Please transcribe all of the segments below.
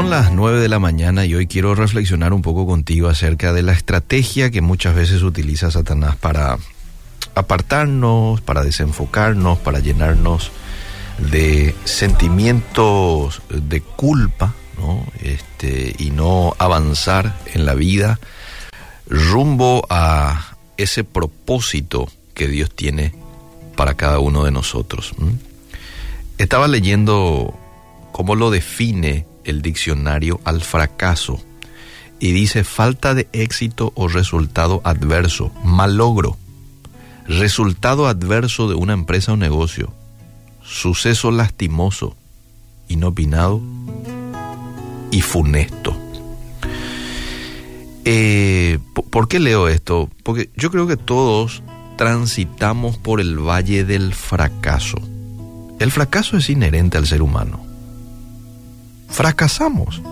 son las 9 de la mañana y hoy quiero reflexionar un poco contigo acerca de la estrategia que muchas veces utiliza Satanás para apartarnos, para desenfocarnos, para llenarnos de sentimientos de culpa, ¿no? Este, y no avanzar en la vida rumbo a ese propósito que Dios tiene para cada uno de nosotros. Estaba leyendo cómo lo define el diccionario al fracaso y dice falta de éxito o resultado adverso, malogro, resultado adverso de una empresa o negocio, suceso lastimoso, inopinado y funesto. Eh, ¿Por qué leo esto? Porque yo creo que todos transitamos por el valle del fracaso. El fracaso es inherente al ser humano. Fracasamos.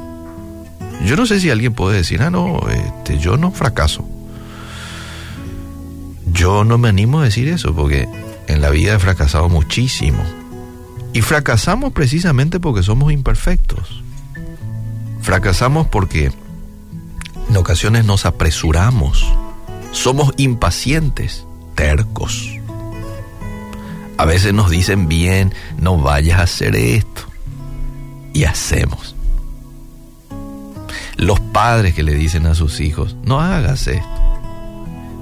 Yo no sé si alguien puede decir, ah, no, este, yo no fracaso. Yo no me animo a decir eso porque en la vida he fracasado muchísimo. Y fracasamos precisamente porque somos imperfectos. Fracasamos porque en ocasiones nos apresuramos, somos impacientes, tercos. A veces nos dicen bien, no vayas a hacer esto. Y hacemos. Los padres que le dicen a sus hijos, no hagas esto.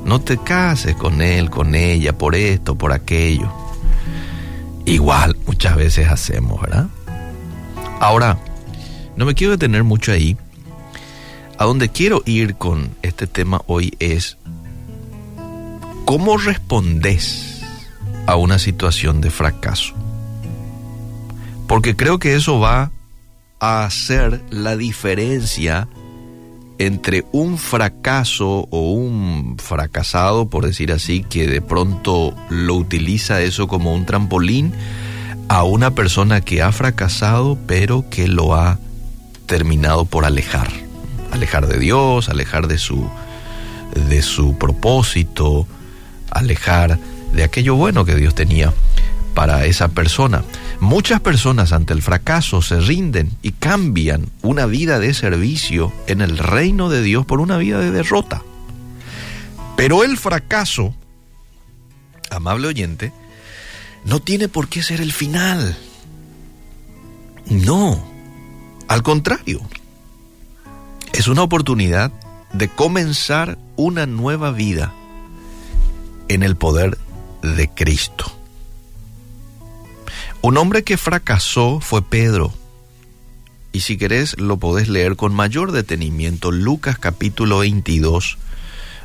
No te cases con él, con ella, por esto, por aquello. Igual muchas veces hacemos, ¿verdad? Ahora, no me quiero detener mucho ahí, a donde quiero ir con este tema hoy es cómo respondes a una situación de fracaso. Porque creo que eso va a hacer la diferencia entre un fracaso o un fracasado, por decir así, que de pronto lo utiliza eso como un trampolín, a una persona que ha fracasado pero que lo ha terminado por alejar alejar de Dios, alejar de su, de su propósito, alejar de aquello bueno que Dios tenía para esa persona. Muchas personas ante el fracaso se rinden y cambian una vida de servicio en el reino de Dios por una vida de derrota. Pero el fracaso, amable oyente, no tiene por qué ser el final. No, al contrario, es una oportunidad de comenzar una nueva vida en el poder de Cristo. Un hombre que fracasó fue Pedro. Y si querés lo podés leer con mayor detenimiento, Lucas capítulo 22,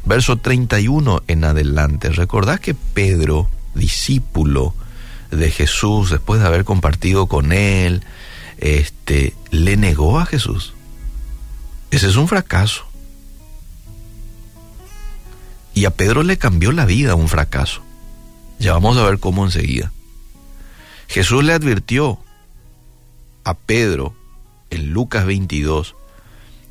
verso 31 en adelante. Recordás que Pedro, discípulo de Jesús, después de haber compartido con él, este, le negó a Jesús. Ese es un fracaso. Y a Pedro le cambió la vida un fracaso. Ya vamos a ver cómo enseguida. Jesús le advirtió a Pedro en Lucas 22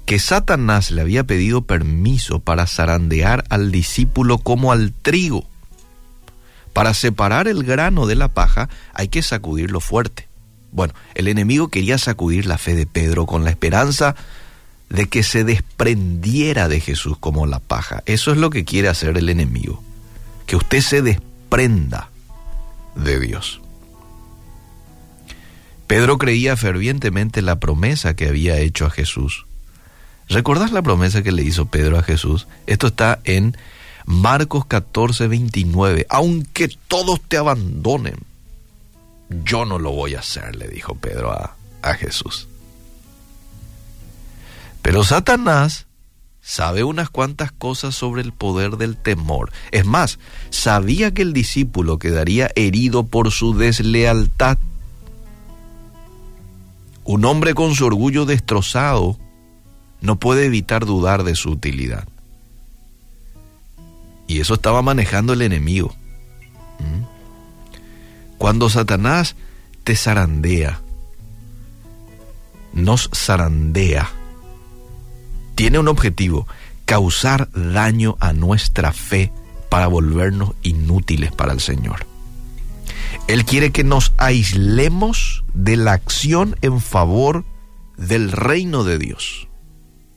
que Satanás le había pedido permiso para zarandear al discípulo como al trigo. Para separar el grano de la paja hay que sacudirlo fuerte. Bueno, el enemigo quería sacudir la fe de Pedro con la esperanza de que se desprendiera de Jesús como la paja. Eso es lo que quiere hacer el enemigo, que usted se desprenda de Dios. Pedro creía fervientemente la promesa que había hecho a Jesús. ¿Recordás la promesa que le hizo Pedro a Jesús? Esto está en Marcos 14, 29. Aunque todos te abandonen, yo no lo voy a hacer, le dijo Pedro a, a Jesús. Pero Satanás sabe unas cuantas cosas sobre el poder del temor. Es más, sabía que el discípulo quedaría herido por su deslealtad. Un hombre con su orgullo destrozado no puede evitar dudar de su utilidad. Y eso estaba manejando el enemigo. ¿Mm? Cuando Satanás te zarandea, nos zarandea, tiene un objetivo, causar daño a nuestra fe para volvernos inútiles para el Señor. Él quiere que nos aislemos de la acción en favor del reino de Dios.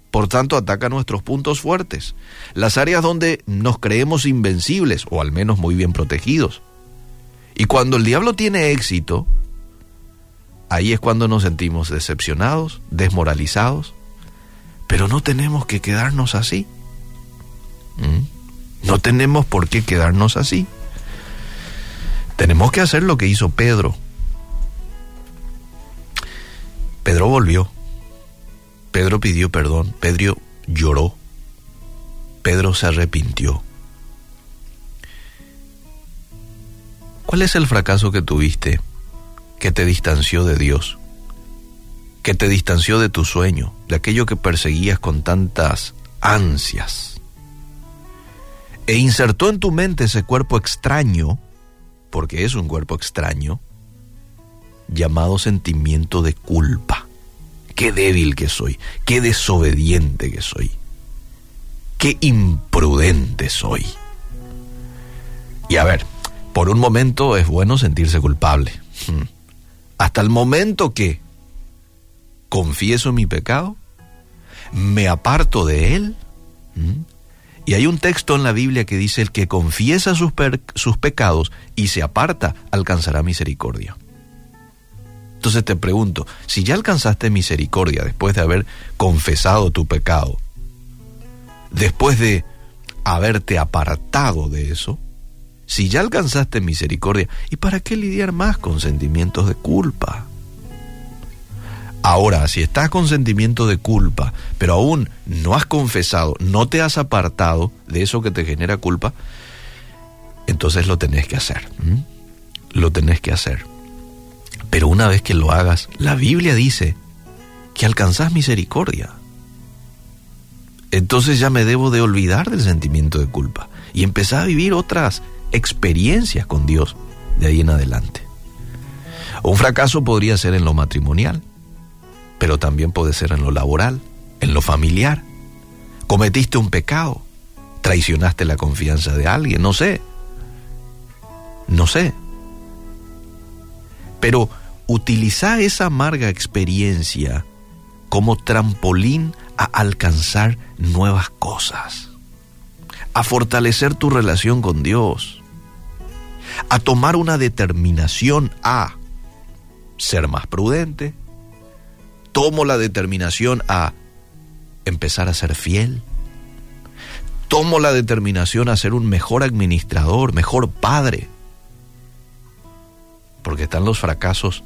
Por tanto, ataca nuestros puntos fuertes, las áreas donde nos creemos invencibles o al menos muy bien protegidos. Y cuando el diablo tiene éxito, ahí es cuando nos sentimos decepcionados, desmoralizados, pero no tenemos que quedarnos así. ¿Mm? No tenemos por qué quedarnos así. Tenemos que hacer lo que hizo Pedro. Pedro volvió. Pedro pidió perdón. Pedro lloró. Pedro se arrepintió. ¿Cuál es el fracaso que tuviste que te distanció de Dios? Que te distanció de tu sueño, de aquello que perseguías con tantas ansias. E insertó en tu mente ese cuerpo extraño, porque es un cuerpo extraño, llamado sentimiento de culpa. Qué débil que soy, qué desobediente que soy, qué imprudente soy. Y a ver, por un momento es bueno sentirse culpable. Hmm. Hasta el momento que confieso mi pecado, me aparto de él. Y hay un texto en la Biblia que dice, el que confiesa sus, sus pecados y se aparta, alcanzará misericordia. Entonces te pregunto, si ya alcanzaste misericordia después de haber confesado tu pecado, después de haberte apartado de eso, si ya alcanzaste misericordia, ¿y para qué lidiar más con sentimientos de culpa? Ahora, si estás con sentimiento de culpa, pero aún no has confesado, no te has apartado de eso que te genera culpa, entonces lo tenés que hacer. Lo tenés que hacer. Pero una vez que lo hagas, la Biblia dice que alcanzás misericordia. Entonces ya me debo de olvidar del sentimiento de culpa y empezar a vivir otras experiencias con Dios de ahí en adelante. Un fracaso podría ser en lo matrimonial, pero también puede ser en lo laboral, en lo familiar. Cometiste un pecado, traicionaste la confianza de alguien, no sé. No sé. Pero utiliza esa amarga experiencia como trampolín a alcanzar nuevas cosas, a fortalecer tu relación con Dios, a tomar una determinación a ser más prudente, tomo la determinación a empezar a ser fiel, tomo la determinación a ser un mejor administrador, mejor padre, porque están los fracasos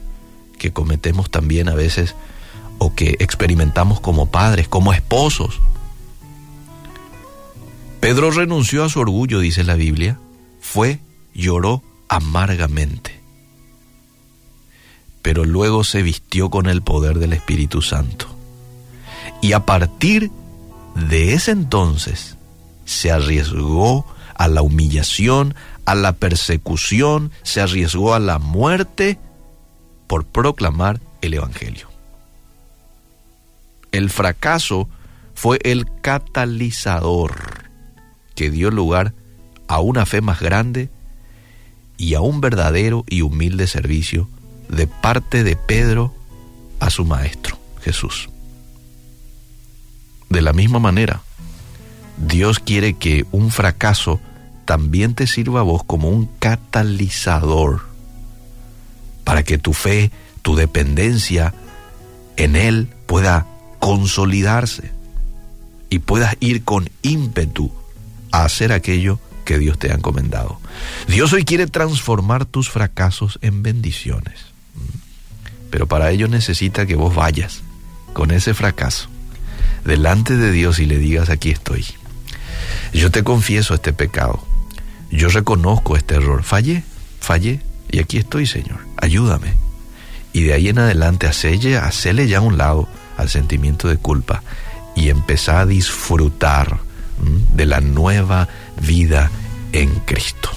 que cometemos también a veces o que experimentamos como padres, como esposos. Pedro renunció a su orgullo, dice la Biblia, fue, lloró amargamente, pero luego se vistió con el poder del Espíritu Santo. Y a partir de ese entonces se arriesgó a la humillación, a la persecución, se arriesgó a la muerte por proclamar el Evangelio. El fracaso fue el catalizador que dio lugar a una fe más grande y a un verdadero y humilde servicio de parte de Pedro a su Maestro, Jesús. De la misma manera, Dios quiere que un fracaso también te sirva a vos como un catalizador para que tu fe, tu dependencia en Él pueda consolidarse y puedas ir con ímpetu a hacer aquello que Dios te ha encomendado. Dios hoy quiere transformar tus fracasos en bendiciones, pero para ello necesita que vos vayas con ese fracaso delante de Dios y le digas, aquí estoy. Yo te confieso este pecado, yo reconozco este error, fallé, fallé, y aquí estoy, Señor, ayúdame. Y de ahí en adelante, hacele, hacele ya un lado al sentimiento de culpa y empezar a disfrutar de la nueva vida en Cristo.